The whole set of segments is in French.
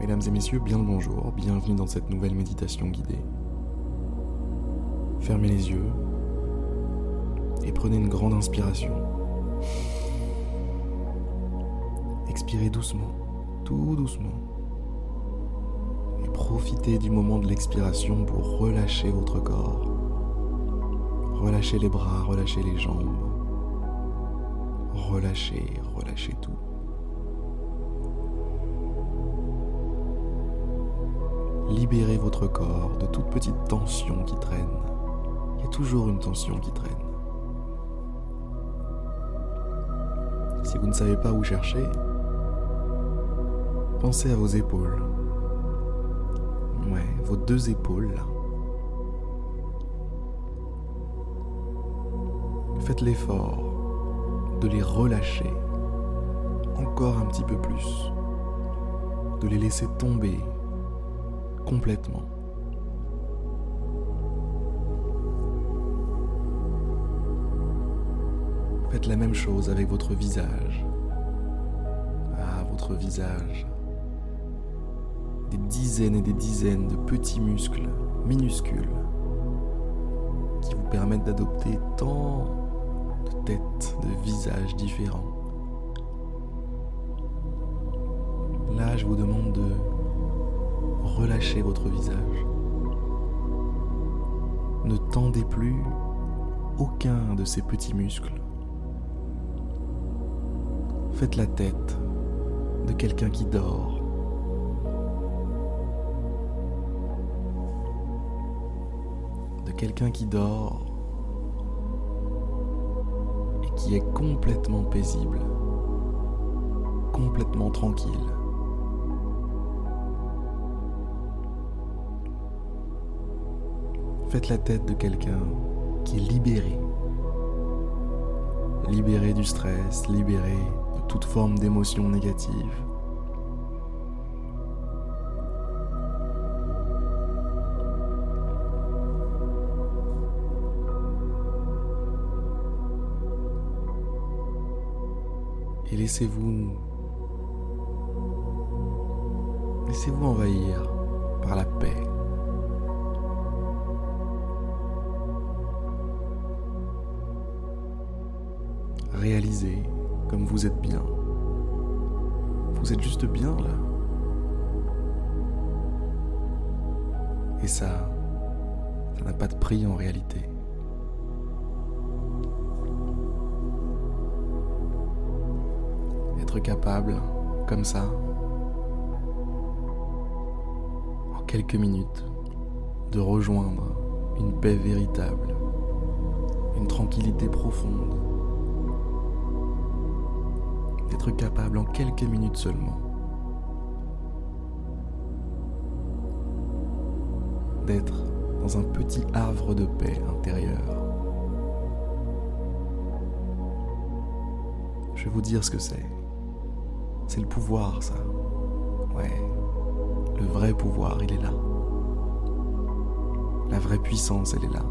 Mesdames et messieurs, bien le bonjour, bienvenue dans cette nouvelle méditation guidée. Fermez les yeux et prenez une grande inspiration. Expirez doucement, tout doucement. Et profitez du moment de l'expiration pour relâcher votre corps. Relâchez les bras, relâchez les jambes. Relâchez, relâchez tout. Libérez votre corps de toute petite tension qui traîne. Il y a toujours une tension qui traîne. Si vous ne savez pas où chercher, pensez à vos épaules. Ouais, vos deux épaules. Faites l'effort de les relâcher encore un petit peu plus, de les laisser tomber complètement. Faites la même chose avec votre visage. Ah, votre visage. Des dizaines et des dizaines de petits muscles minuscules qui vous permettent d'adopter tant de têtes, de visages différents. Là, je vous demande de relâchez votre visage. Ne tendez plus aucun de ces petits muscles. Faites la tête de quelqu'un qui dort. De quelqu'un qui dort et qui est complètement paisible, complètement tranquille. Faites la tête de quelqu'un qui est libéré. Libéré du stress, libéré de toute forme d'émotion négative. Et laissez-vous laissez-vous envahir par la paix. Réalisez comme vous êtes bien. Vous êtes juste bien là. Et ça, ça n'a pas de prix en réalité. Être capable, comme ça, en quelques minutes, de rejoindre une paix véritable, une tranquillité profonde, d'être capable en quelques minutes seulement d'être dans un petit havre de paix intérieur. Je vais vous dire ce que c'est. C'est le pouvoir, ça. Ouais. Le vrai pouvoir, il est là. La vraie puissance, elle est là.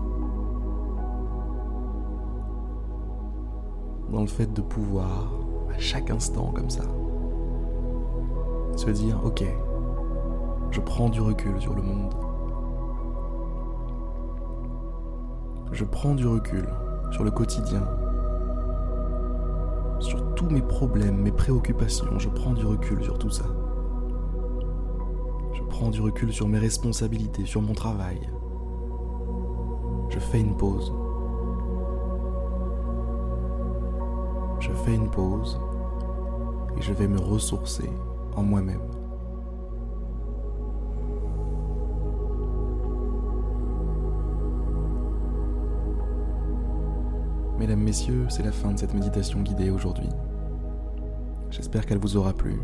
Dans le fait de pouvoir chaque instant comme ça. Se dire, ok, je prends du recul sur le monde. Je prends du recul sur le quotidien, sur tous mes problèmes, mes préoccupations. Je prends du recul sur tout ça. Je prends du recul sur mes responsabilités, sur mon travail. Je fais une pause. Je fais une pause et je vais me ressourcer en moi-même. Mesdames, Messieurs, c'est la fin de cette méditation guidée aujourd'hui. J'espère qu'elle vous aura plu.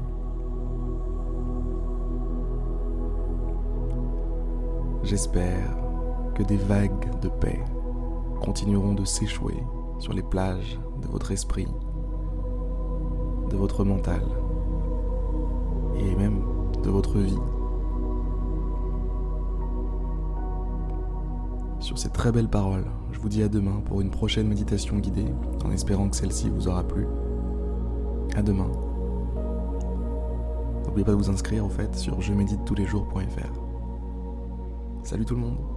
J'espère que des vagues de paix continueront de s'échouer sur les plages de votre esprit de votre mental et même de votre vie. Sur ces très belles paroles, je vous dis à demain pour une prochaine méditation guidée, en espérant que celle-ci vous aura plu. À demain. N'oubliez pas de vous inscrire au fait sur je médite tous les jours.fr. Salut tout le monde